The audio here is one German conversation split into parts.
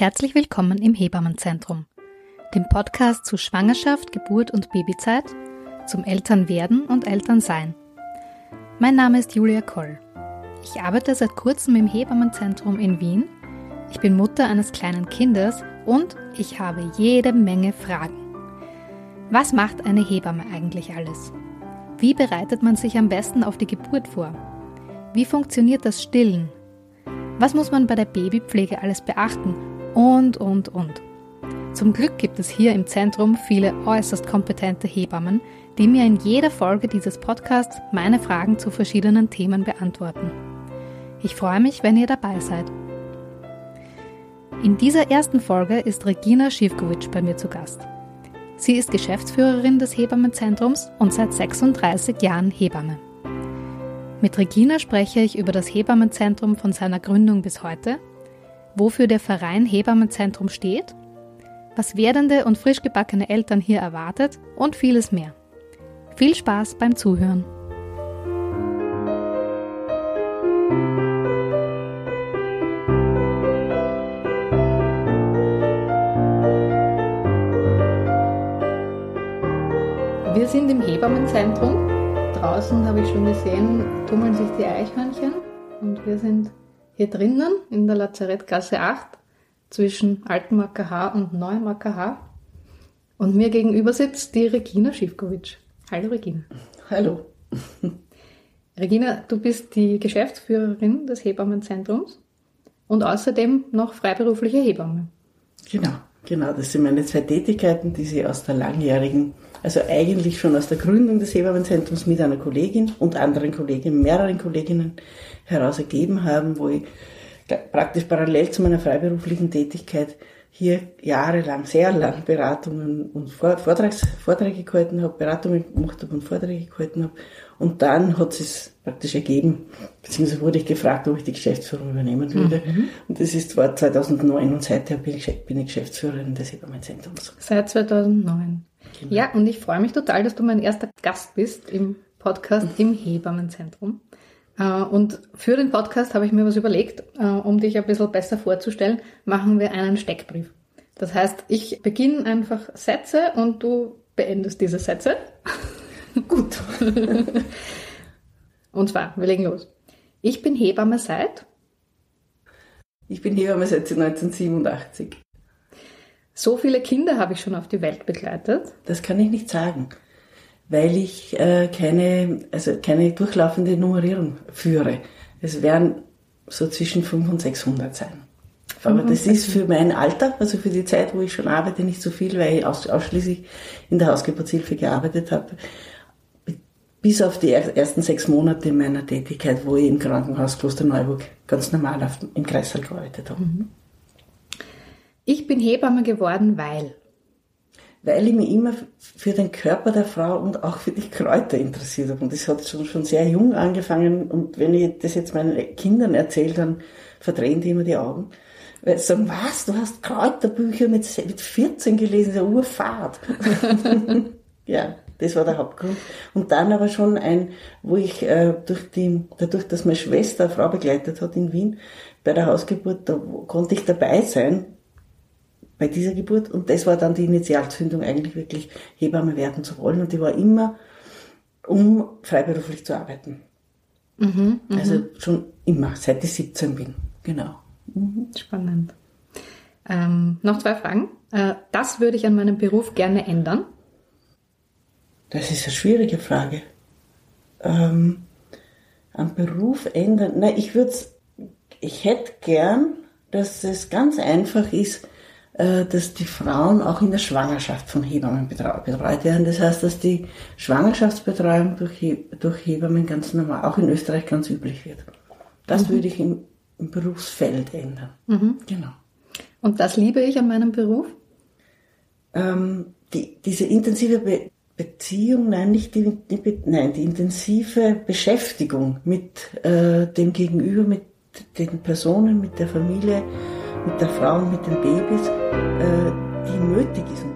herzlich willkommen im Hebammenzentrum, dem Podcast zu Schwangerschaft, Geburt und Babyzeit, zum Elternwerden und Elternsein. Mein Name ist Julia Koll. Ich arbeite seit kurzem im Hebammenzentrum in Wien. Ich bin Mutter eines kleinen Kindes und ich habe jede Menge Fragen. Was macht eine Hebamme eigentlich alles? Wie bereitet man sich am besten auf die Geburt vor? Wie funktioniert das Stillen? Was muss man bei der Babypflege alles beachten? Und, und, und. Zum Glück gibt es hier im Zentrum viele äußerst kompetente Hebammen, die mir in jeder Folge dieses Podcasts meine Fragen zu verschiedenen Themen beantworten. Ich freue mich, wenn ihr dabei seid. In dieser ersten Folge ist Regina Schivkovic bei mir zu Gast. Sie ist Geschäftsführerin des Hebammenzentrums und seit 36 Jahren Hebamme. Mit Regina spreche ich über das Hebammenzentrum von seiner Gründung bis heute, wofür der Verein Hebammenzentrum steht, was werdende und frisch gebackene Eltern hier erwartet und vieles mehr. Viel Spaß beim Zuhören. Wir sind im Hebammenzentrum draußen habe ich schon gesehen, tummeln sich die Eichhörnchen und wir sind hier drinnen in der Lazarettgasse 8 zwischen Alten AKH und Neuen AKH. Und mir gegenüber sitzt die Regina Schivkovic. Hallo Regina. Hallo. Regina, du bist die Geschäftsführerin des Hebammenzentrums und außerdem noch freiberufliche Hebamme. Genau, genau. Das sind meine zwei Tätigkeiten, die sie aus der langjährigen also eigentlich schon aus der Gründung des Hebammenzentrums mit einer Kollegin und anderen Kolleginnen, mehreren Kolleginnen heraus ergeben haben, wo ich praktisch parallel zu meiner freiberuflichen Tätigkeit hier jahrelang, sehr lang Beratungen und Vortrags, Vorträge gehalten habe, Beratungen gemacht habe und Vorträge gehalten habe. Und dann hat es praktisch ergeben, beziehungsweise wurde ich gefragt, ob ich die Geschäftsführung übernehmen würde. Mhm. Und das ist zwar 2009 und seither bin ich, bin ich Geschäftsführerin des Hebammenzentrums. Seit 2009. Genau. Ja, und ich freue mich total, dass du mein erster Gast bist im Podcast im Hebammenzentrum. Äh, und für den Podcast habe ich mir was überlegt, äh, um dich ein bisschen besser vorzustellen, machen wir einen Steckbrief. Das heißt, ich beginne einfach Sätze und du beendest diese Sätze. Gut. und zwar, wir legen los. Ich bin Hebamme seit? Ich bin Hebamme seit 1987. So viele Kinder habe ich schon auf die Welt begleitet? Das kann ich nicht sagen, weil ich äh, keine, also keine durchlaufende Nummerierung führe. Es werden so zwischen 500 und 600 sein. Aber das ist für mein Alter, also für die Zeit, wo ich schon arbeite, nicht so viel, weil ich ausschließlich in der Hausgeburtshilfe gearbeitet habe. Bis auf die ersten sechs Monate meiner Tätigkeit, wo ich im Krankenhaus Klosterneuburg ganz normal im Kreißsaal gearbeitet habe. Mhm. Ich bin Hebamme geworden, weil. Weil ich mich immer für den Körper der Frau und auch für die Kräuter interessiert habe. Und das hat schon, schon sehr jung angefangen. Und wenn ich das jetzt meinen Kindern erzähle, dann verdrehen die immer die Augen. Weil sie sagen, was, du hast Kräuterbücher mit, mit 14 gelesen, der Urfahrt. ja, das war der Hauptgrund. Und dann aber schon ein, wo ich äh, durch die, dadurch, dass meine Schwester eine Frau begleitet hat in Wien, bei der Hausgeburt, da konnte ich dabei sein bei dieser Geburt. Und das war dann die Initialzündung, eigentlich wirklich Hebamme werden zu wollen. Und die war immer, um freiberuflich zu arbeiten. Mhm, mhm. also schon immer, seit ich 17 bin. Genau. Mhm. Spannend. Ähm, noch zwei Fragen. Äh, das würde ich an meinem Beruf gerne ändern. Das ist eine schwierige Frage. Ähm, am Beruf ändern? Nein, ich würde ich hätte gern, dass es ganz einfach ist, äh, dass die Frauen auch in der Schwangerschaft von Hebammen betreut werden. Das heißt, dass die Schwangerschaftsbetreuung durch, durch Hebammen ganz normal, auch in Österreich ganz üblich wird. Das mhm. würde ich im, im, Berufsfeld ändern. Mhm. Genau. Und das liebe ich an meinem Beruf? Ähm, die, diese intensive Be Beziehung, nein, nicht die, die, nein, die intensive Beschäftigung mit äh, dem Gegenüber, mit den Personen, mit der Familie, mit der Frau und mit den Babys, äh, die nötig ist,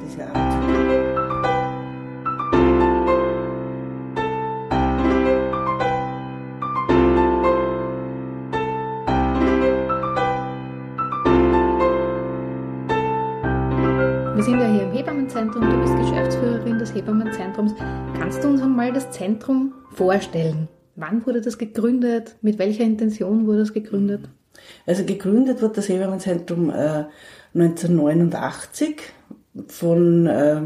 Hebammenzentrum, du bist Geschäftsführerin des Hebammenzentrums. Kannst du uns einmal das Zentrum vorstellen? Wann wurde das gegründet? Mit welcher Intention wurde es gegründet? Also gegründet wurde das Hebammenzentrum äh, 1989 von äh,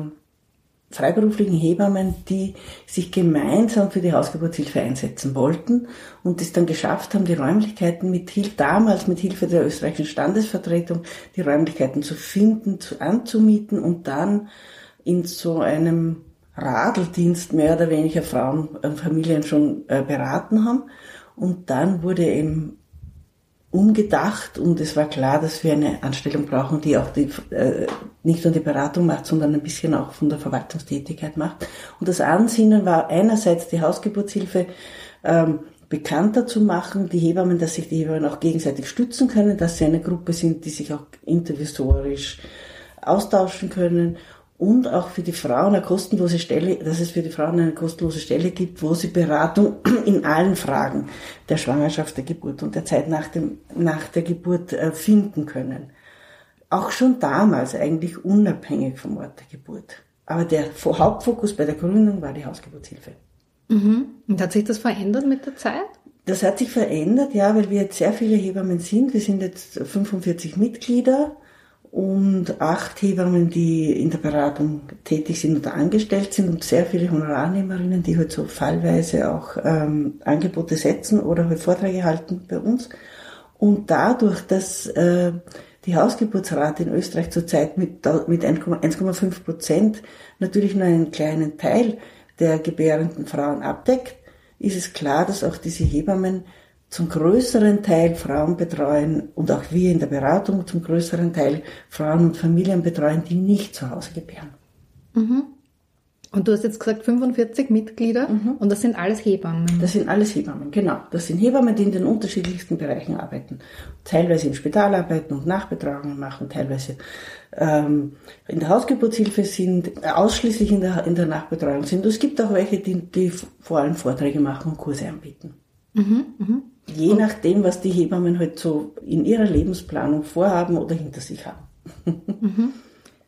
freiberuflichen Hebammen, die sich gemeinsam für die Hausgeburtshilfe einsetzen wollten und es dann geschafft haben, die Räumlichkeiten mit Hilfe, damals mit Hilfe der österreichischen Standesvertretung, die Räumlichkeiten zu finden, zu, anzumieten und dann in so einem Radeldienst mehr oder weniger Frauen und Familien schon äh, beraten haben. Und dann wurde eben umgedacht und es war klar, dass wir eine Anstellung brauchen, die auch die, äh, nicht nur die Beratung macht, sondern ein bisschen auch von der Verwaltungstätigkeit macht. Und das Ansinnen war einerseits die Hausgeburtshilfe ähm, bekannter zu machen, die Hebammen, dass sich die Hebammen auch gegenseitig stützen können, dass sie eine Gruppe sind, die sich auch intervisorisch austauschen können und auch für die Frauen eine kostenlose Stelle, dass es für die Frauen eine kostenlose Stelle gibt, wo sie Beratung in allen Fragen der Schwangerschaft, der Geburt und der Zeit nach, dem, nach der Geburt äh, finden können. Auch schon damals eigentlich unabhängig vom Ort der Geburt. Aber der Hauptfokus bei der Gründung war die Hausgeburtshilfe. Mhm. Und hat sich das verändert mit der Zeit? Das hat sich verändert, ja, weil wir jetzt sehr viele Hebammen sind. Wir sind jetzt 45 Mitglieder und acht Hebammen, die in der Beratung tätig sind oder angestellt sind und sehr viele Honorarnehmerinnen, die halt so fallweise auch ähm, Angebote setzen oder halt Vorträge halten bei uns. Und dadurch, dass äh, die Hausgeburtsrate in Österreich zurzeit mit, mit 1,5 Prozent natürlich nur einen kleinen Teil der gebärenden Frauen abdeckt, ist es klar, dass auch diese Hebammen zum größeren Teil Frauen betreuen und auch wir in der Beratung zum größeren Teil Frauen und Familien betreuen, die nicht zu Hause gebären. Mhm. Und du hast jetzt gesagt 45 Mitglieder mhm. und das sind alles Hebammen. Das sind alles Hebammen, genau. Das sind Hebammen, die in den unterschiedlichsten Bereichen arbeiten. Teilweise im Spital arbeiten und Nachbetragungen machen, teilweise ähm, in der Hausgeburtshilfe sind, ausschließlich in der, in der Nachbetreuung sind. Und es gibt auch welche, die, die vor allem Vorträge machen und Kurse anbieten. Mhm, mh. Je nachdem, was die Hebammen halt so in ihrer Lebensplanung vorhaben oder hinter sich haben. Mhm.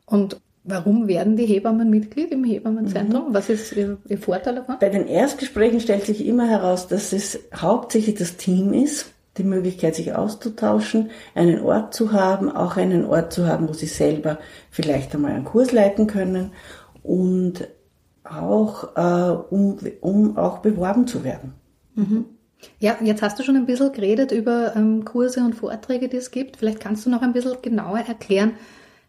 Und warum werden die Hebammen Mitglied im Hebammenzentrum? Mhm. Was ist ihr, ihr Vorteil davon? Bei den Erstgesprächen stellt sich immer heraus, dass es hauptsächlich das Team ist, die Möglichkeit, sich auszutauschen, einen Ort zu haben, auch einen Ort zu haben, wo sie selber vielleicht einmal einen Kurs leiten können und auch, äh, um, um auch beworben zu werden. Mhm. Ja, jetzt hast du schon ein bisschen geredet über ähm, Kurse und Vorträge, die es gibt. Vielleicht kannst du noch ein bisschen genauer erklären,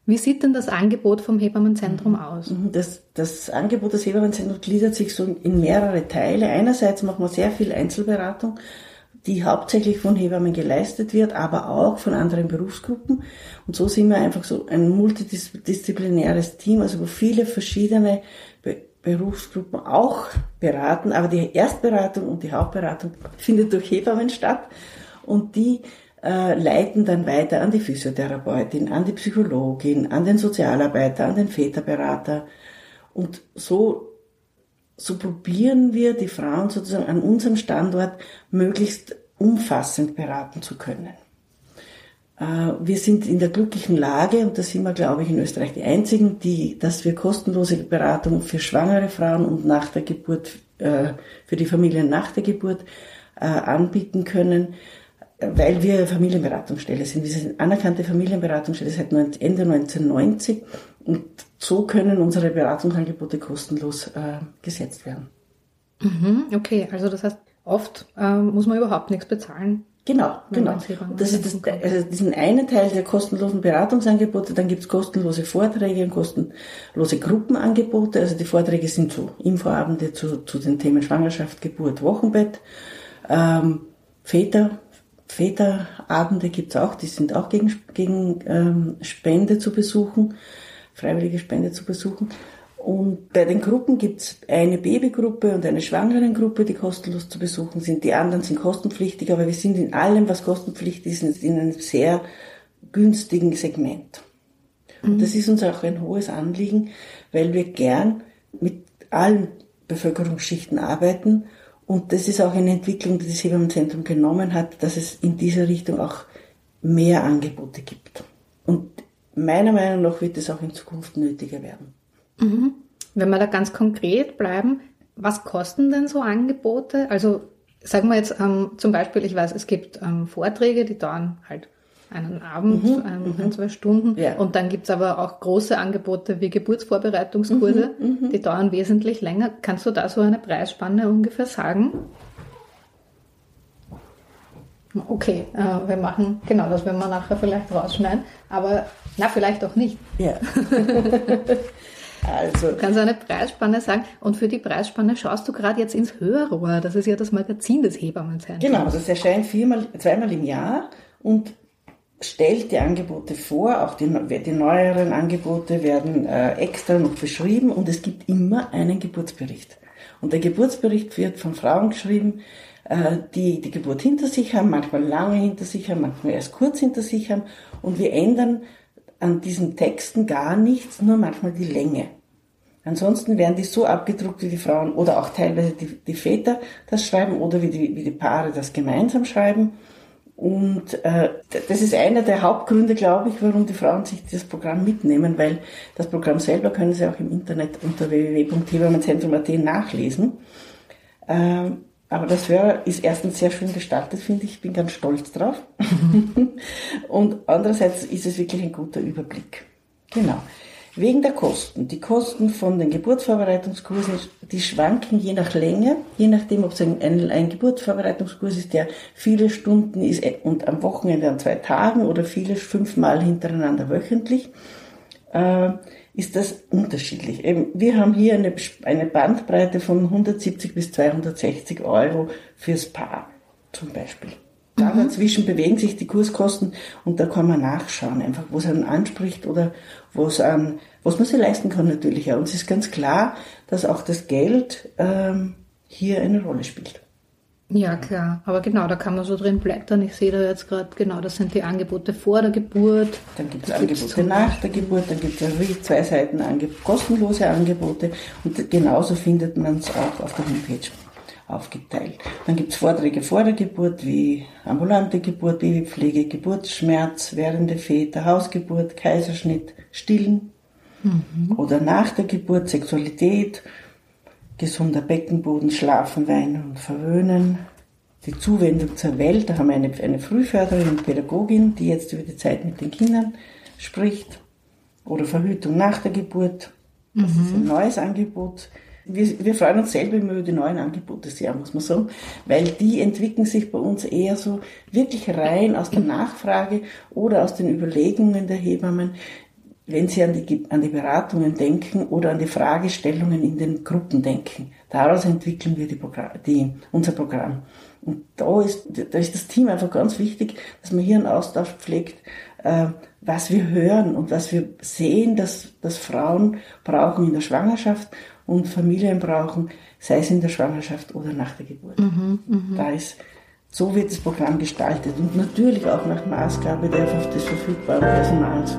wie sieht denn das Angebot vom Hebammenzentrum mhm. aus? Mhm. Das, das Angebot des Hebammenzentrums gliedert sich so in mehrere Teile. Einerseits machen wir sehr viel Einzelberatung, die hauptsächlich von Hebammen geleistet wird, aber auch von anderen Berufsgruppen. Und so sind wir einfach so ein multidisziplinäres Team, also wo viele verschiedene Berufsgruppen auch beraten, aber die Erstberatung und die Hauptberatung findet durch Hebammen statt und die äh, leiten dann weiter an die Physiotherapeutin, an die Psychologin, an den Sozialarbeiter, an den Väterberater und so so probieren wir die Frauen sozusagen an unserem Standort möglichst umfassend beraten zu können. Äh, wir sind in der glücklichen Lage, und da sind wir, glaube ich, in Österreich die Einzigen, die, dass wir kostenlose Beratung für schwangere Frauen und nach der Geburt, äh, für die Familien nach der Geburt äh, anbieten können, weil wir Familienberatungsstelle sind. Wir sind anerkannte Familienberatungsstelle seit Ende 1990 und so können unsere Beratungsangebote kostenlos gesetzt werden. Mhm, okay, also das heißt, oft muss man überhaupt nichts bezahlen Genau, genau. Das ist das, also diesen einen Teil der kostenlosen Beratungsangebote, dann gibt's kostenlose Vorträge und kostenlose Gruppenangebote. Also die Vorträge sind so Infoabende zu, zu den Themen Schwangerschaft, Geburt, Wochenbett. Ähm, Väter, Väterabende gibt's auch, die sind auch gegen, gegen ähm, Spende zu besuchen, freiwillige Spende zu besuchen. Und bei den Gruppen gibt's eine Babygruppe und eine Schwangerengruppe, die kostenlos zu besuchen sind. Die anderen sind kostenpflichtig, aber wir sind in allem, was kostenpflichtig ist, in einem sehr günstigen Segment. Und mhm. das ist uns auch ein hohes Anliegen, weil wir gern mit allen Bevölkerungsschichten arbeiten. Und das ist auch eine Entwicklung, die das Hebammenzentrum genommen hat, dass es in dieser Richtung auch mehr Angebote gibt. Und meiner Meinung nach wird es auch in Zukunft nötiger werden. Mhm. Wenn wir da ganz konkret bleiben, was kosten denn so Angebote? Also sagen wir jetzt ähm, zum Beispiel, ich weiß, es gibt ähm, Vorträge, die dauern halt einen Abend, mhm, ähm, ein, zwei Stunden. Ja. Und dann gibt's aber auch große Angebote wie Geburtsvorbereitungskurse, mhm, mhm, die dauern wesentlich länger. Kannst du da so eine Preisspanne ungefähr sagen? Okay, äh, wir machen, genau, das werden wir nachher vielleicht rausschneiden, aber na, vielleicht auch nicht. Ja. also. Du kannst eine Preisspanne sagen. Und für die Preisspanne schaust du gerade jetzt ins Hörrohr, das ist ja das Magazin des Hebammenzentrums. Genau, das erscheint viermal, zweimal im Jahr. Und stellt die Angebote vor, auch die, die neueren Angebote werden äh, extra noch beschrieben. Und es gibt immer einen Geburtsbericht. Und der Geburtsbericht wird von Frauen geschrieben, äh, die die Geburt hinter sich haben, manchmal lange hinter sich haben, manchmal erst kurz hinter sich haben. Und wir ändern an diesen Texten gar nichts, nur manchmal die Länge. Ansonsten werden die so abgedruckt, wie die Frauen oder auch teilweise die, die Väter das schreiben oder wie die, wie die Paare das gemeinsam schreiben. Und äh, das ist einer der Hauptgründe, glaube ich, warum die Frauen sich dieses Programm mitnehmen, weil das Programm selber können sie auch im Internet unter www.hebamenzentrum.at nachlesen. Äh, aber das Hör ist erstens sehr schön gestaltet, finde ich. Ich bin ganz stolz drauf. Und andererseits ist es wirklich ein guter Überblick. Genau. Wegen der Kosten. Die Kosten von den Geburtsvorbereitungskursen, die schwanken je nach Länge, je nachdem, ob es ein, ein, ein Geburtsvorbereitungskurs ist, der viele Stunden ist und am Wochenende an zwei Tagen oder viele fünfmal hintereinander wöchentlich, äh, ist das unterschiedlich. Wir haben hier eine, eine Bandbreite von 170 bis 260 Euro fürs Paar zum Beispiel. Da mhm. dazwischen bewegen sich die Kurskosten und da kann man nachschauen, einfach, wo es einen anspricht oder wo es an, was man sich leisten kann natürlich. Und es ist ganz klar, dass auch das Geld ähm, hier eine Rolle spielt. Ja, klar. Aber genau, da kann man so drin blättern. Ich sehe da jetzt gerade, genau, das sind die Angebote vor der Geburt. Dann gibt es Angebote nach der Geburt, dann gibt es zwei Seiten kostenlose Angebote und genauso findet man es auch auf der Homepage aufgeteilt. Dann gibt es Vorträge vor der Geburt wie ambulante Geburt, Babypflege, Geburtsschmerz, währende Väter, Hausgeburt, Kaiserschnitt, Stillen mhm. oder nach der Geburt Sexualität, gesunder Beckenboden, Schlafen, Weinen und Verwöhnen. Die Zuwendung zur Welt, da haben wir eine, eine Frühförderin und Pädagogin, die jetzt über die Zeit mit den Kindern spricht. Oder Verhütung nach der Geburt. Das mhm. ist ein neues Angebot wir, wir freuen uns selber immer über die neuen Angebote sehr, muss man sagen, weil die entwickeln sich bei uns eher so wirklich rein aus der Nachfrage oder aus den Überlegungen der Hebammen, wenn sie an die, an die Beratungen denken oder an die Fragestellungen in den Gruppen denken. Daraus entwickeln wir die Programm, die, unser Programm. Und da ist, da ist das Team einfach ganz wichtig, dass man hier einen Austausch pflegt, äh, was wir hören und was wir sehen, dass, dass Frauen brauchen in der Schwangerschaft und Familien brauchen, sei es in der Schwangerschaft oder nach der Geburt. Mhm, mh. Da ist, so wird das Programm gestaltet und natürlich auch nach Maßgabe der, des verfügbaren Personals.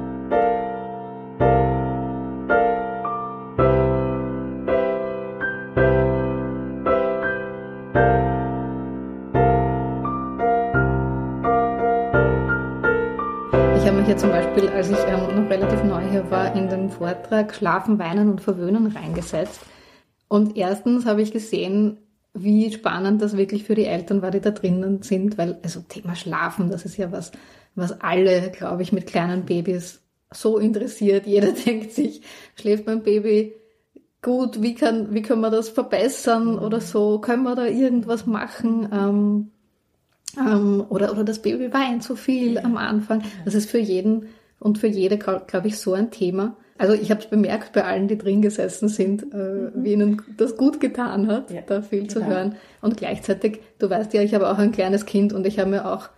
Ja zum Beispiel, als ich ähm, noch relativ neu hier war, in den Vortrag Schlafen, Weinen und Verwöhnen reingesetzt. Und erstens habe ich gesehen, wie spannend das wirklich für die Eltern war, die da drinnen sind, weil, also Thema Schlafen, das ist ja was, was alle, glaube ich, mit kleinen Babys so interessiert. Jeder denkt sich, schläft mein Baby gut, wie kann, wie können wir das verbessern oder so? Können wir da irgendwas machen? Ähm, ähm, oder, oder das Baby weint zu viel am Anfang. Das ist für jeden und für jede, glaube ich, so ein Thema. Also ich habe es bemerkt bei allen, die drin gesessen sind, äh, mhm. wie ihnen das gut getan hat, ja, da viel genau. zu hören. Und gleichzeitig, du weißt ja, ich habe auch ein kleines Kind und ich habe mir auch,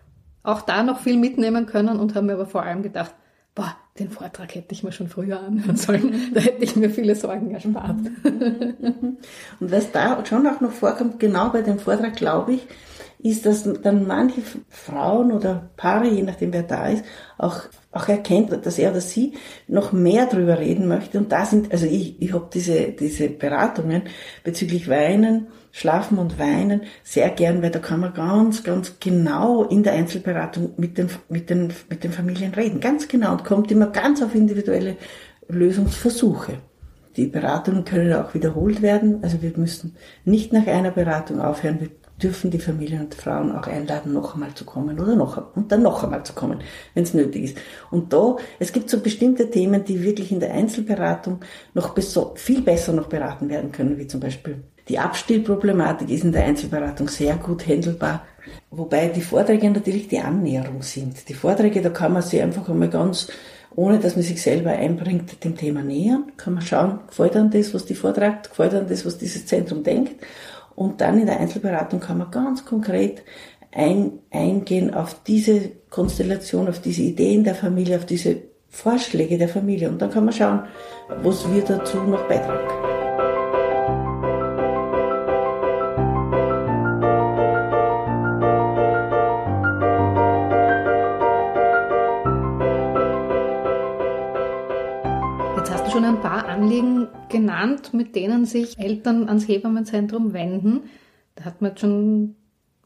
auch da noch viel mitnehmen können und habe mir aber vor allem gedacht, boah, den Vortrag hätte ich mir schon früher anhören sollen. Da hätte ich mir viele Sorgen erspart. Und was da schon auch noch vorkommt, genau bei dem Vortrag, glaube ich, ist, dass dann manche Frauen oder Paare, je nachdem wer da ist, auch, auch erkennt, dass er oder sie noch mehr drüber reden möchte. Und da sind, also ich, ich habe diese, diese Beratungen bezüglich Weinen, Schlafen und Weinen sehr gern, weil da kann man ganz, ganz genau in der Einzelberatung mit den, mit den, mit den Familien reden. Ganz genau und kommt immer ganz auf individuelle Lösungsversuche. die Beratungen können auch wiederholt werden. Also wir müssen nicht nach einer Beratung aufhören. Wir dürfen die Familien und Frauen auch einladen, noch einmal zu kommen oder noch und dann noch einmal zu kommen, wenn es nötig ist. Und da, es gibt so bestimmte Themen, die wirklich in der Einzelberatung noch viel besser noch beraten werden können, wie zum Beispiel die Abstillproblematik ist in der Einzelberatung sehr gut handelbar, wobei die Vorträge natürlich die Annäherung sind. Die Vorträge, da kann man sich einfach einmal ganz ohne dass man sich selber einbringt, dem Thema nähern. Kann man schauen, gefällt einem das, was die vortragt, gefällt einem das, was dieses Zentrum denkt. Und dann in der Einzelberatung kann man ganz konkret ein, eingehen auf diese Konstellation, auf diese Ideen der Familie, auf diese Vorschläge der Familie. Und dann kann man schauen, was wir dazu noch beitragen genannt, mit denen sich Eltern ans Hebammenzentrum wenden. Da hat man jetzt schon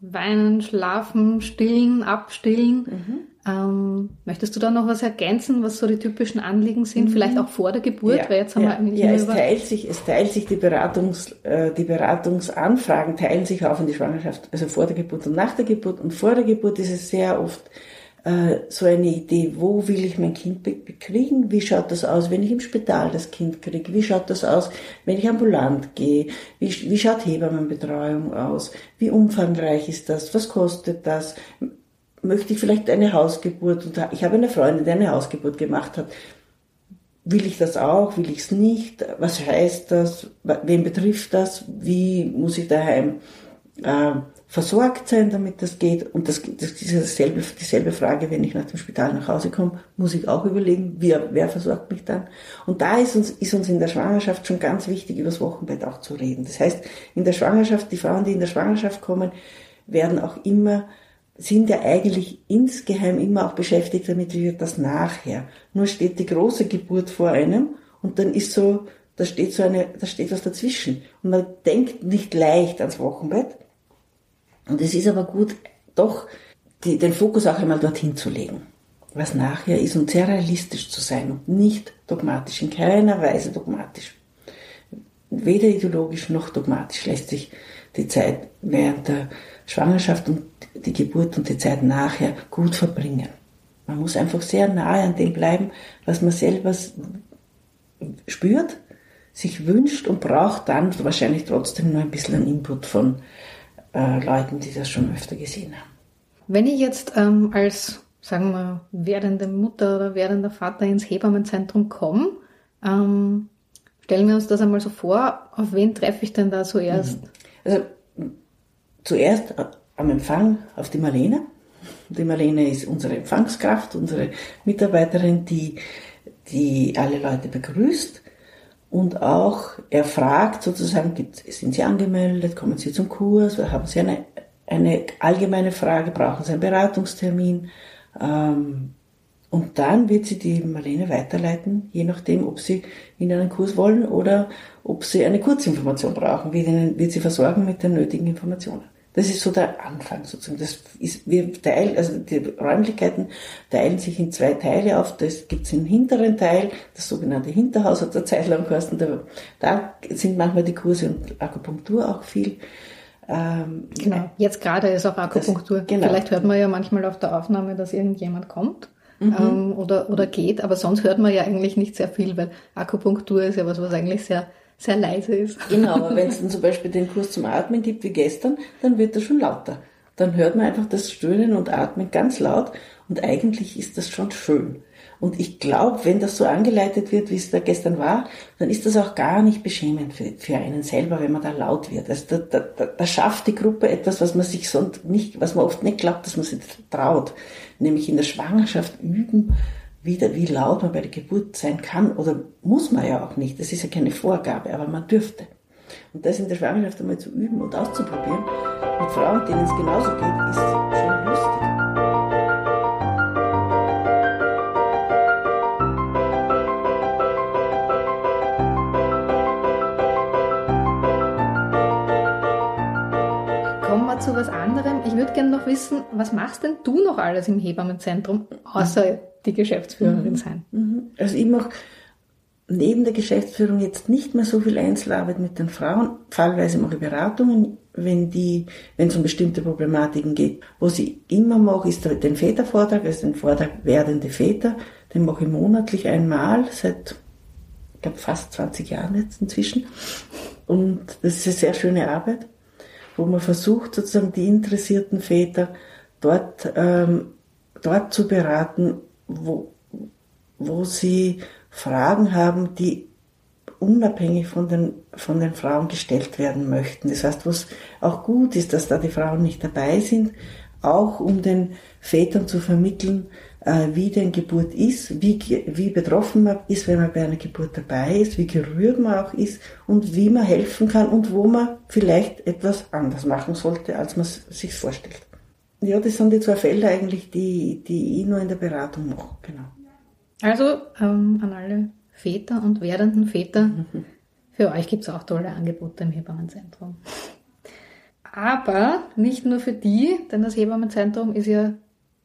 Weinen, Schlafen, Stillen, Abstillen. Mhm. Ähm, möchtest du da noch was ergänzen, was so die typischen Anliegen sind? Mhm. Vielleicht auch vor der Geburt? Ja, weil jetzt haben ja, wir eigentlich ja es, teilt sich, es teilt sich die, Beratungs, äh, die Beratungsanfragen teilen sich auf in die Schwangerschaft, also vor der Geburt und nach der Geburt. Und vor der Geburt ist es sehr oft so eine Idee, wo will ich mein Kind bekriegen? Wie schaut das aus, wenn ich im Spital das Kind kriege? Wie schaut das aus, wenn ich ambulant gehe? Wie, wie schaut Hebammenbetreuung aus? Wie umfangreich ist das? Was kostet das? Möchte ich vielleicht eine Hausgeburt? Und ich habe eine Freundin, die eine Hausgeburt gemacht hat. Will ich das auch? Will ich es nicht? Was heißt das? Wen betrifft das? Wie muss ich daheim äh, versorgt sein, damit das geht. Und das, das ist dasselbe, dieselbe Frage, wenn ich nach dem Spital nach Hause komme, muss ich auch überlegen, wer, wer versorgt mich dann. Und da ist uns, ist uns in der Schwangerschaft schon ganz wichtig, über das Wochenbett auch zu reden. Das heißt, in der Schwangerschaft, die Frauen, die in der Schwangerschaft kommen, werden auch immer, sind ja eigentlich insgeheim immer auch beschäftigt damit, wie wird das nachher. Nur steht die große Geburt vor einem und dann ist so, da steht so eine, da steht was dazwischen. Und man denkt nicht leicht ans Wochenbett, und es ist aber gut, doch die, den Fokus auch einmal dorthin zu legen, was nachher ist und sehr realistisch zu sein und nicht dogmatisch, in keiner Weise dogmatisch. Weder ideologisch noch dogmatisch lässt sich die Zeit während der Schwangerschaft und die Geburt und die Zeit nachher gut verbringen. Man muss einfach sehr nahe an dem bleiben, was man selber spürt, sich wünscht und braucht dann wahrscheinlich trotzdem nur ein bisschen einen Input von äh, Leuten, die das schon öfter gesehen haben. Wenn ich jetzt ähm, als, sagen wir, werdende Mutter oder werdender Vater ins Hebammenzentrum komme, ähm, stellen wir uns das einmal so vor, auf wen treffe ich denn da zuerst? Mhm. Also zuerst am Empfang auf die Marlene. Die Marlene ist unsere Empfangskraft, unsere Mitarbeiterin, die, die alle Leute begrüßt und auch er fragt sozusagen, sind Sie angemeldet, kommen Sie zum Kurs haben Sie eine, eine allgemeine Frage, brauchen Sie einen Beratungstermin? Ähm, und dann wird sie die Marlene weiterleiten, je nachdem, ob sie in einen Kurs wollen oder ob sie eine Kurzinformation brauchen, wird sie versorgen mit den nötigen Informationen. Das ist so der Anfang sozusagen. Das ist, wir teilen, also die Räumlichkeiten teilen sich in zwei Teile auf. Das gibt es im hinteren Teil, das sogenannte Hinterhaus hat der Zeit lang geheißen. Da, da sind manchmal die Kurse und Akupunktur auch viel. Ähm, genau, jetzt gerade ist auch Akupunktur. Das, genau. Vielleicht hört man ja manchmal auf der Aufnahme, dass irgendjemand kommt. Mhm. Ähm, oder, oder geht, aber sonst hört man ja eigentlich nicht sehr viel, weil Akupunktur ist ja was, was eigentlich sehr sehr leise ist. Genau, aber wenn es dann zum Beispiel den Kurs zum Atmen gibt wie gestern, dann wird er schon lauter. Dann hört man einfach das Stöhnen und Atmen ganz laut und eigentlich ist das schon schön. Und ich glaube, wenn das so angeleitet wird, wie es da gestern war, dann ist das auch gar nicht beschämend für, für einen selber, wenn man da laut wird. Also da, da, da, da schafft die Gruppe etwas, was man sich sonst nicht, was man oft nicht glaubt, dass man sich traut. Nämlich in der Schwangerschaft üben, wieder, wie laut man bei der Geburt sein kann oder muss man ja auch nicht. Das ist ja keine Vorgabe, aber man dürfte. Und das in der Schwangerschaft einmal zu üben und auszuprobieren, mit Frauen, denen es genauso geht, ist schon lustig. Kommen wir zu was anderem. Ich würde gerne noch wissen, was machst denn du noch alles im Hebammenzentrum, außer die Geschäftsführerin mhm. sein. Mhm. Also ich mache neben der Geschäftsführung jetzt nicht mehr so viel Einzelarbeit mit den Frauen. Fallweise mache ich Beratungen, wenn die, wenn es um bestimmte Problematiken geht. Was ich immer mache, ist den Vätervortrag, also den Vortrag werdende Väter. Den mache ich monatlich einmal seit, ich glaube, fast 20 Jahren jetzt inzwischen. Und das ist eine sehr schöne Arbeit, wo man versucht, sozusagen die interessierten Väter dort, ähm, dort zu beraten, wo, wo sie Fragen haben, die unabhängig von den, von den Frauen gestellt werden möchten. Das heißt, was auch gut ist, dass da die Frauen nicht dabei sind, auch um den Vätern zu vermitteln, äh, wie denn Geburt ist, wie, wie betroffen man ist, wenn man bei einer Geburt dabei ist, wie gerührt man auch ist und wie man helfen kann und wo man vielleicht etwas anders machen sollte, als man es sich vorstellt. Ja, das sind die zwei Felder eigentlich, die, die ich nur in der Beratung mache, genau. Also ähm, an alle Väter und werdenden Väter, mhm. für euch gibt es auch tolle Angebote im Hebammenzentrum. Aber nicht nur für die, denn das Hebammenzentrum ist ja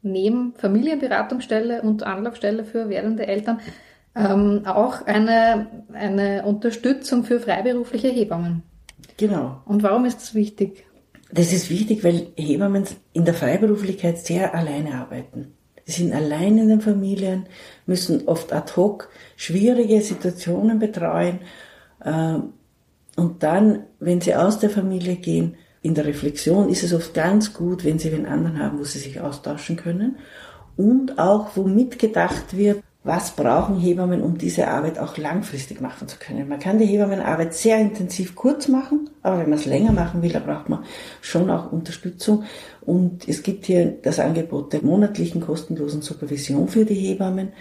neben Familienberatungsstelle und Anlaufstelle für werdende Eltern ähm, auch eine, eine Unterstützung für freiberufliche Hebammen. Genau. Und warum ist das wichtig? Das ist wichtig, weil Hebammen in der Freiberuflichkeit sehr alleine arbeiten. Sie sind allein in den Familien, müssen oft ad hoc schwierige Situationen betreuen. Ähm, und dann, wenn sie aus der Familie gehen, in der Reflexion ist es oft ganz gut, wenn sie einen anderen haben, wo sie sich austauschen können. Und auch, wo mitgedacht wird, was brauchen Hebammen, um diese Arbeit auch langfristig machen zu können. Man kann die Hebammenarbeit sehr intensiv kurz machen, aber wenn man es länger machen will, dann braucht man schon auch Unterstützung. Und es gibt hier das Angebot der monatlichen kostenlosen Supervision für die Hebammen,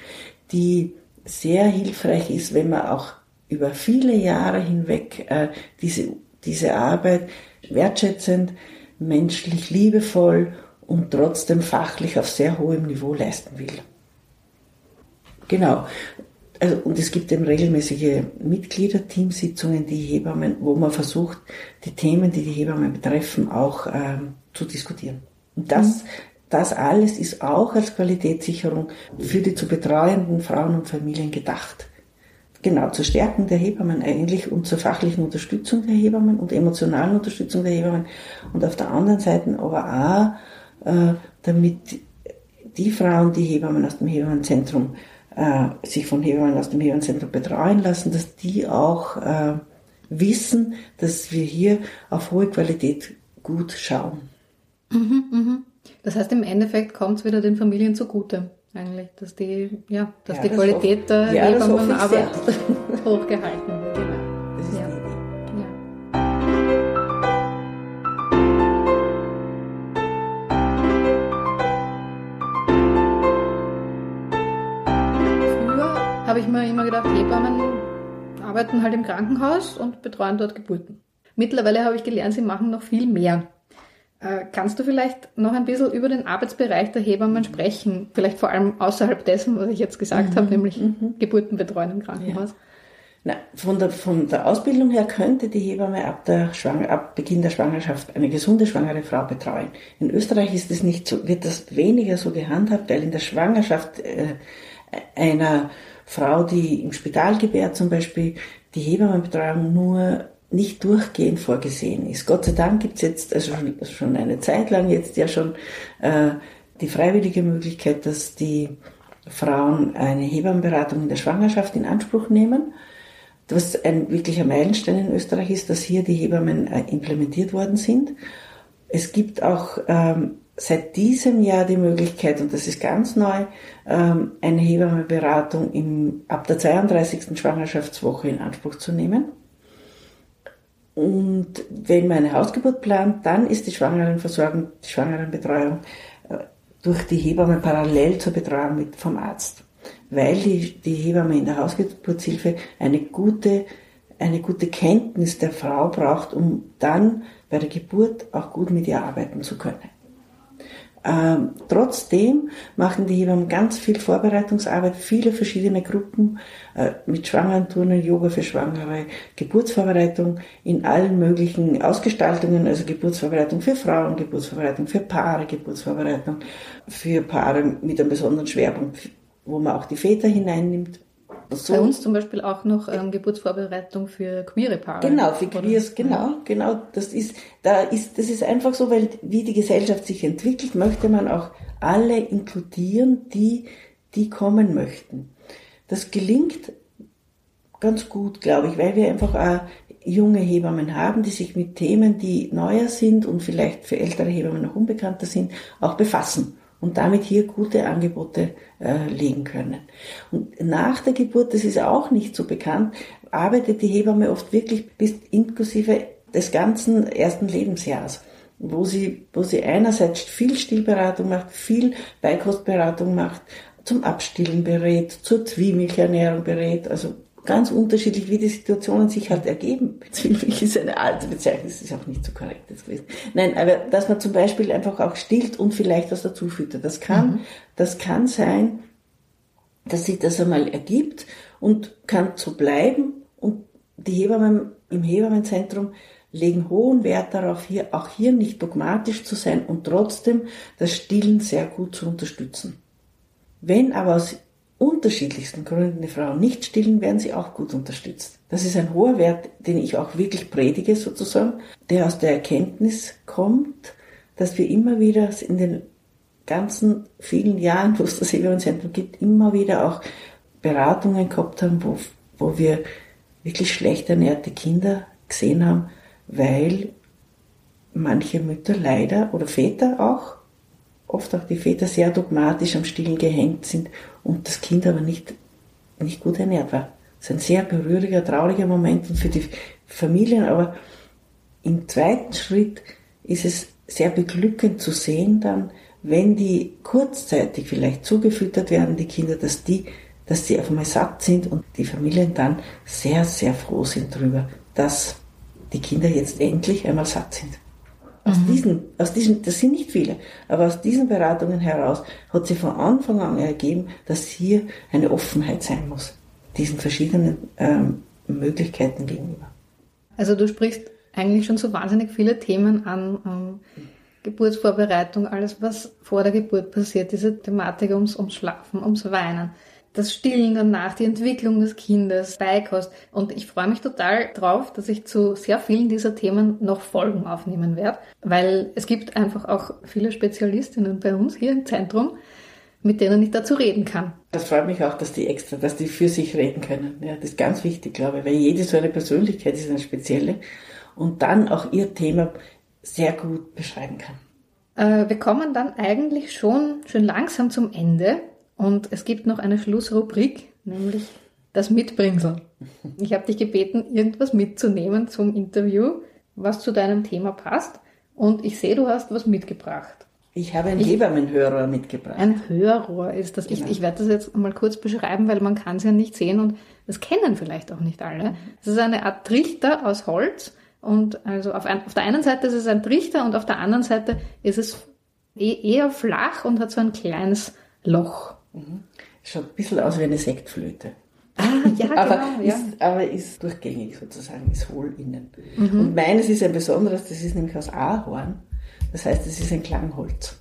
die sehr hilfreich ist, wenn man auch über viele Jahre hinweg äh, diese, diese Arbeit wertschätzend, menschlich liebevoll und trotzdem fachlich auf sehr hohem Niveau leisten will. Genau. Also, und es gibt eben regelmäßige Mitgliederteamsitzungen, die Hebammen, wo man versucht, die Themen, die die Hebammen betreffen, auch ähm, zu diskutieren. Und das, mhm. das alles ist auch als Qualitätssicherung für die zu betreuenden Frauen und Familien gedacht. Genau, zur Stärkung der Hebammen eigentlich und zur fachlichen Unterstützung der Hebammen und emotionalen Unterstützung der Hebammen und auf der anderen Seite aber auch, äh, damit die Frauen, die Hebammen aus dem Hebammenzentrum äh, sich von Hebammen aus dem Hebammenzentrum betreuen lassen, dass die auch äh, wissen, dass wir hier auf hohe Qualität gut schauen. Mhm, mhm. Das heißt, im Endeffekt kommt es wieder den Familien zugute, eigentlich, dass die, ja, dass ja, die das Qualität der ja, Hebammenarbeit hochgehalten wird. Habe ich mir immer gedacht, Hebammen arbeiten halt im Krankenhaus und betreuen dort Geburten. Mittlerweile habe ich gelernt, sie machen noch viel mehr. Äh, kannst du vielleicht noch ein bisschen über den Arbeitsbereich der Hebammen sprechen? Vielleicht vor allem außerhalb dessen, was ich jetzt gesagt mhm. habe, nämlich mhm. Geburten betreuen im Krankenhaus. Ja. Na, von, der, von der Ausbildung her könnte die Hebamme ab, der Schwang, ab Beginn der Schwangerschaft eine gesunde schwangere Frau betreuen. In Österreich ist es nicht so, wird das weniger so gehandhabt, weil in der Schwangerschaft äh, einer Frau, die im Spital gebärt zum Beispiel, die Hebammenbetreuung nur nicht durchgehend vorgesehen ist. Gott sei Dank gibt es jetzt also schon eine Zeit lang jetzt ja schon äh, die freiwillige Möglichkeit, dass die Frauen eine Hebammenberatung in der Schwangerschaft in Anspruch nehmen. Was ein wirklicher Meilenstein in Österreich ist, dass hier die Hebammen äh, implementiert worden sind. Es gibt auch ähm, seit diesem Jahr die Möglichkeit, und das ist ganz neu, ähm, eine Hebammeberatung im, ab der 32. Schwangerschaftswoche in Anspruch zu nehmen. Und wenn man eine Hausgeburt plant, dann ist die Schwangerenversorgung, die Schwangerenbetreuung äh, durch die Hebamme parallel zur Betreuung mit, vom Arzt. Weil die, die Hebamme in der Hausgeburtshilfe eine gute, eine gute Kenntnis der Frau braucht, um dann bei der Geburt auch gut mit ihr arbeiten zu können. Ähm, trotzdem machen die Hebammen ganz viel Vorbereitungsarbeit, viele verschiedene Gruppen äh, mit Schwangerenturnen, Yoga für Schwangere, Geburtsvorbereitung in allen möglichen Ausgestaltungen, also Geburtsvorbereitung für Frauen, Geburtsvorbereitung für Paare, Geburtsvorbereitung für Paare mit einem besonderen Schwerpunkt, wo man auch die Väter hineinnimmt. So. Bei uns zum Beispiel auch noch ähm, Geburtsvorbereitung für queere Paare. Genau, für Queers, genau, genau. Das ist, da ist, das ist einfach so, weil wie die Gesellschaft sich entwickelt, möchte man auch alle inkludieren, die, die kommen möchten. Das gelingt ganz gut, glaube ich, weil wir einfach auch junge Hebammen haben, die sich mit Themen, die neuer sind und vielleicht für ältere Hebammen noch unbekannter sind, auch befassen und damit hier gute Angebote äh, legen können. Und nach der Geburt, das ist auch nicht so bekannt, arbeitet die Hebamme oft wirklich bis inklusive des ganzen ersten Lebensjahres, wo sie, wo sie einerseits viel Stillberatung macht, viel Beikostberatung macht, zum Abstillen berät, zur Zwiemilchernährung berät, also ganz unterschiedlich, wie die Situationen sich halt ergeben. Zwiebeln ist eine alte Bezeichnung, das ist auch nicht so korrekt jetzt gewesen. Nein, aber dass man zum Beispiel einfach auch stillt und vielleicht was dazu füttert. Das kann, mhm. das kann sein, dass sich das einmal ergibt und kann so bleiben und die Hebammen im Hebammenzentrum legen hohen Wert darauf, hier, auch hier nicht dogmatisch zu sein und trotzdem das Stillen sehr gut zu unterstützen. Wenn aber aus unterschiedlichsten Gründen die Frauen nicht stillen, werden sie auch gut unterstützt. Das ist ein hoher Wert, den ich auch wirklich predige sozusagen, der aus der Erkenntnis kommt, dass wir immer wieder in den ganzen vielen Jahren, wo es das Hebammen-Zentrum gibt, immer wieder auch Beratungen gehabt haben, wo, wo wir wirklich schlecht ernährte Kinder gesehen haben, weil manche Mütter leider oder Väter auch oft auch die Väter sehr dogmatisch am Stillen gehängt sind und das Kind aber nicht, nicht gut ernährt war. Das ist ein sehr berühriger, trauriger Moment und für die Familien, aber im zweiten Schritt ist es sehr beglückend zu sehen dann, wenn die kurzzeitig vielleicht zugefüttert werden, die Kinder, dass die, dass sie auf einmal satt sind und die Familien dann sehr, sehr froh sind darüber, dass die Kinder jetzt endlich einmal satt sind. Aus mhm. diesen, aus diesen, das sind nicht viele, aber aus diesen Beratungen heraus hat sich von Anfang an ergeben, dass hier eine Offenheit sein muss, diesen verschiedenen ähm, Möglichkeiten gegenüber. Also du sprichst eigentlich schon so wahnsinnig viele Themen an, ähm, Geburtsvorbereitung, alles was vor der Geburt passiert, diese Thematik ums, ums Schlafen, ums Weinen das Stillen danach, die Entwicklung des Kindes, Beikost. Und ich freue mich total drauf, dass ich zu sehr vielen dieser Themen noch Folgen aufnehmen werde, weil es gibt einfach auch viele Spezialistinnen bei uns hier im Zentrum, mit denen ich dazu reden kann. Das freut mich auch, dass die extra, dass die für sich reden können. Ja, das ist ganz wichtig, glaube ich, weil jede so eine Persönlichkeit ist eine spezielle und dann auch ihr Thema sehr gut beschreiben kann. Äh, wir kommen dann eigentlich schon, schon langsam zum Ende. Und es gibt noch eine Schlussrubrik, nämlich das Mitbringsel. Ich habe dich gebeten, irgendwas mitzunehmen zum Interview, was zu deinem Thema passt. Und ich sehe, du hast was mitgebracht. Ich habe einen Hebammenhörer mitgebracht. Ein Hörrohr ist das. Genau. Ich, ich werde das jetzt mal kurz beschreiben, weil man kann es ja nicht sehen und das kennen vielleicht auch nicht alle. Es ist eine Art Trichter aus Holz und also auf, ein, auf der einen Seite ist es ein Trichter und auf der anderen Seite ist es eh, eher flach und hat so ein kleines Loch. Mhm. Schaut ein bisschen aus wie eine Sektflöte. Ah, ja, aber genau. Ist, ja. Aber ist durchgängig sozusagen, ist hohl innen. Mhm. Und meines ist ein besonderes, das ist nämlich aus Ahorn. Das heißt, es ist ein Klangholz.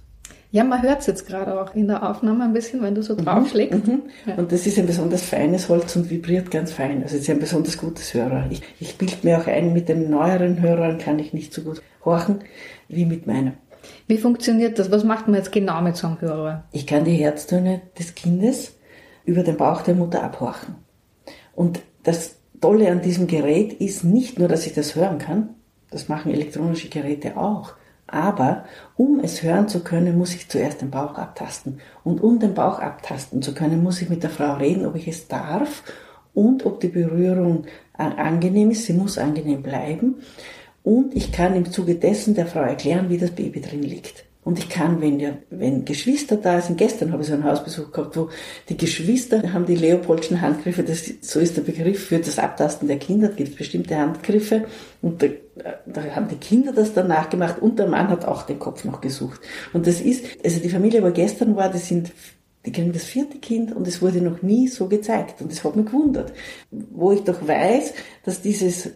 Ja, man hört es jetzt gerade auch in der Aufnahme ein bisschen, wenn du so mhm, draufschlägst. Mhm. Ja. Und das ist ein besonders feines Holz und vibriert ganz fein. Also es ist ein besonders gutes Hörer. Ich, ich bilde mir auch ein, mit den neueren Hörern kann ich nicht so gut horchen wie mit meinem. Wie funktioniert das? Was macht man jetzt genau mit so einem Hörer? Ich kann die Herztöne des Kindes über den Bauch der Mutter abhorchen. Und das Tolle an diesem Gerät ist nicht nur, dass ich das hören kann, das machen elektronische Geräte auch, aber um es hören zu können, muss ich zuerst den Bauch abtasten. Und um den Bauch abtasten zu können, muss ich mit der Frau reden, ob ich es darf und ob die Berührung angenehm ist. Sie muss angenehm bleiben. Und ich kann im Zuge dessen der Frau erklären, wie das Baby drin liegt. Und ich kann, wenn, ja, wenn Geschwister da sind, gestern habe ich so einen Hausbesuch gehabt, wo die Geschwister haben die Leopoldschen Handgriffe, das, so ist der Begriff für das Abtasten der Kinder, da gibt es bestimmte Handgriffe und da, da haben die Kinder das dann nachgemacht und der Mann hat auch den Kopf noch gesucht. Und das ist, also die Familie, wo gestern war, das sind die kriegen das vierte Kind und es wurde noch nie so gezeigt. Und das hat mich gewundert. Wo ich doch weiß, dass dieses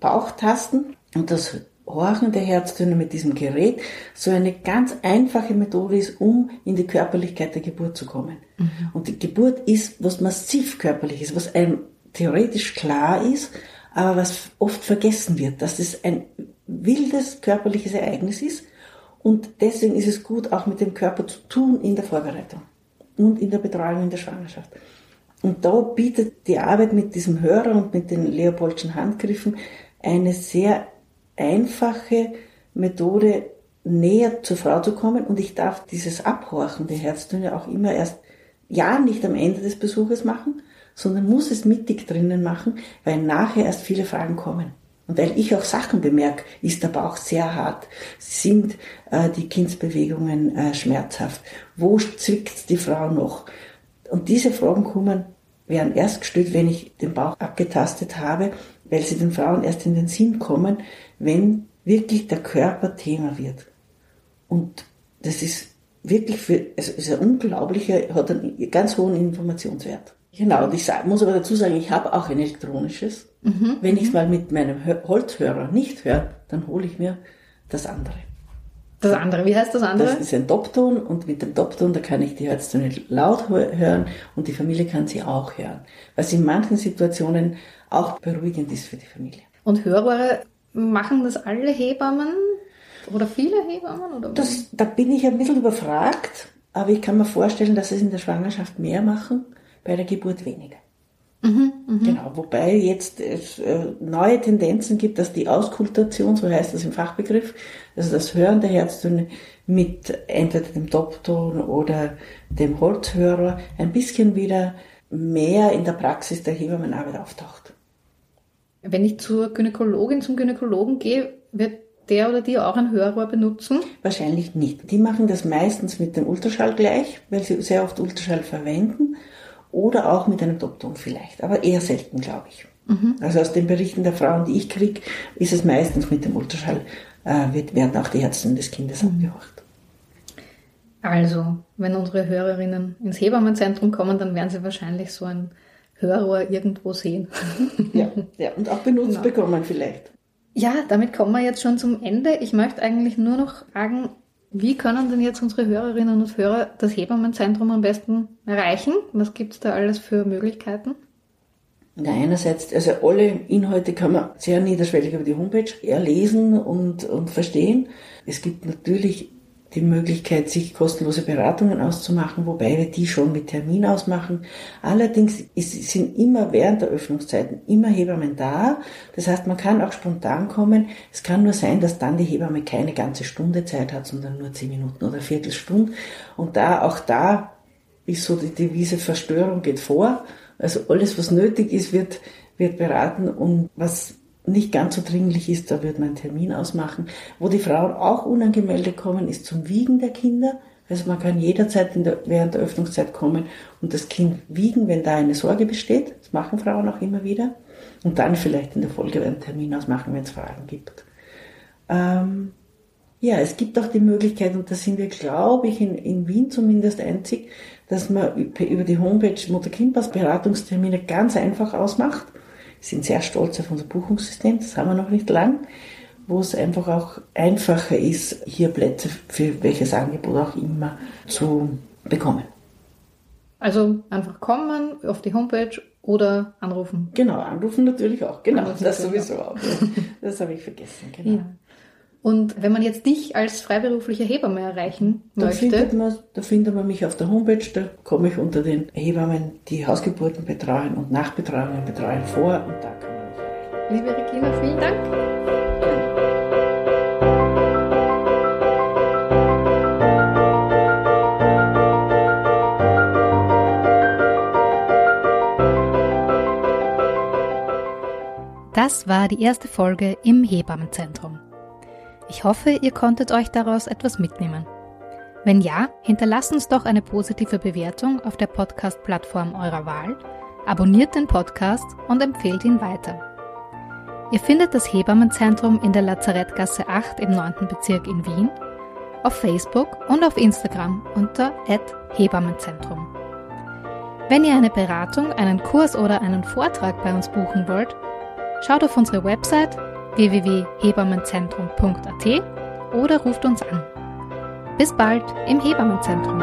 Bauchtasten und das Horchen der Herztöne mit diesem Gerät so eine ganz einfache Methode ist, um in die Körperlichkeit der Geburt zu kommen. Mhm. Und die Geburt ist was massiv körperlich ist, was einem theoretisch klar ist, aber was oft vergessen wird, dass es ein wildes körperliches Ereignis ist. Und deswegen ist es gut, auch mit dem Körper zu tun in der Vorbereitung und in der Betreuung in der Schwangerschaft. Und da bietet die Arbeit mit diesem Hörer und mit den Leopoldschen Handgriffen eine sehr einfache Methode, näher zur Frau zu kommen. Und ich darf dieses Abhorchen der Herztöne auch immer erst, ja, nicht am Ende des Besuches machen, sondern muss es mittig drinnen machen, weil nachher erst viele Fragen kommen. Und weil ich auch Sachen bemerke, ist der Bauch sehr hart, sind äh, die Kindsbewegungen äh, schmerzhaft, wo zwickt die Frau noch? Und diese Fragen kommen, werden erst gestellt, wenn ich den Bauch abgetastet habe, weil sie den Frauen erst in den Sinn kommen, wenn wirklich der Körper Thema wird. Und das ist wirklich für, also ist ein unglaublicher, hat einen ganz hohen Informationswert. Genau, und ich sag, muss aber dazu sagen, ich habe auch ein elektronisches. Mhm. Wenn ich es mal mit meinem Holzhörer nicht höre, dann hole ich mir das andere. Das andere, wie heißt das andere? Das ist ein Topton und mit dem Topton, da kann ich die Herztöne laut hören und die Familie kann sie auch hören. Was in manchen Situationen auch beruhigend ist für die Familie. Und Hörrohre machen das alle Hebammen oder viele Hebammen? Oder das, da bin ich ein bisschen überfragt, aber ich kann mir vorstellen, dass es in der Schwangerschaft mehr machen, bei der Geburt weniger. Mhm, mh. Genau, wobei jetzt es äh, neue Tendenzen gibt, dass die Auskultation, so heißt das im Fachbegriff, also das Hören der Herztöne mit entweder dem Topton oder dem Holzhörer ein bisschen wieder mehr in der Praxis der Hebammenarbeit auftaucht. Wenn ich zur Gynäkologin, zum Gynäkologen gehe, wird der oder die auch ein Hörrohr benutzen? Wahrscheinlich nicht. Die machen das meistens mit dem Ultraschall gleich, weil sie sehr oft Ultraschall verwenden oder auch mit einem Doktor vielleicht, aber eher selten, glaube ich. Mhm. Also aus den Berichten der Frauen, die ich kriege, ist es meistens mit dem Ultraschall, äh, wird, werden auch die Herzen des Kindes mhm. abgehorcht. Also, wenn unsere Hörerinnen ins Hebammenzentrum kommen, dann werden sie wahrscheinlich so ein Hörrohr irgendwo sehen. ja, ja, und auch benutzt genau. bekommen vielleicht. Ja, damit kommen wir jetzt schon zum Ende. Ich möchte eigentlich nur noch fragen, wie können denn jetzt unsere Hörerinnen und Hörer das Hebammenzentrum am besten erreichen? Was gibt es da alles für Möglichkeiten? Na, einerseits, also alle Inhalte kann man sehr niederschwellig über die Homepage erlesen und, und verstehen. Es gibt natürlich die Möglichkeit, sich kostenlose Beratungen auszumachen, wobei wir die schon mit Termin ausmachen. Allerdings ist, sind immer während der Öffnungszeiten immer Hebammen da. Das heißt, man kann auch spontan kommen. Es kann nur sein, dass dann die Hebamme keine ganze Stunde Zeit hat, sondern nur zehn Minuten oder Viertelstunde. Und da, auch da ist so die Devise Verstörung geht vor. Also alles, was nötig ist, wird, wird beraten und was nicht ganz so dringlich ist, da wird man einen Termin ausmachen. Wo die Frauen auch unangemeldet kommen, ist zum Wiegen der Kinder. Also man kann jederzeit der, während der Öffnungszeit kommen und das Kind wiegen, wenn da eine Sorge besteht. Das machen Frauen auch immer wieder. Und dann vielleicht in der Folge einen Termin ausmachen, wenn es Fragen gibt. Ähm, ja, es gibt auch die Möglichkeit, und da sind wir, glaube ich, in, in Wien zumindest einzig, dass man über die Homepage Mutter-Kind-Pass Beratungstermine ganz einfach ausmacht sind sehr stolz auf unser Buchungssystem, das haben wir noch nicht lang, wo es einfach auch einfacher ist, hier Plätze für welches Angebot auch immer zu bekommen. Also einfach kommen auf die Homepage oder anrufen. Genau, anrufen natürlich auch. Genau, anrufen das sowieso auch. Das habe ich vergessen. Genau. Ja. Und wenn man jetzt dich als freiberufliche Hebamme erreichen da möchte. Findet man, da findet man mich auf der Homepage, da komme ich unter den Hebammen, die Hausgeburten betreuen und Nachbetreuungen betreuen vor und da kann man mich erreichen. Liebe Regina, vielen Dank. Das war die erste Folge im Hebammenzentrum. Ich hoffe, ihr konntet euch daraus etwas mitnehmen. Wenn ja, hinterlasst uns doch eine positive Bewertung auf der Podcast-Plattform eurer Wahl, abonniert den Podcast und empfehlt ihn weiter. Ihr findet das Hebammenzentrum in der Lazarettgasse 8 im 9. Bezirk in Wien, auf Facebook und auf Instagram unter Hebammenzentrum. Wenn ihr eine Beratung, einen Kurs oder einen Vortrag bei uns buchen wollt, schaut auf unsere Website www.hebammenzentrum.at oder ruft uns an. Bis bald im Hebammenzentrum.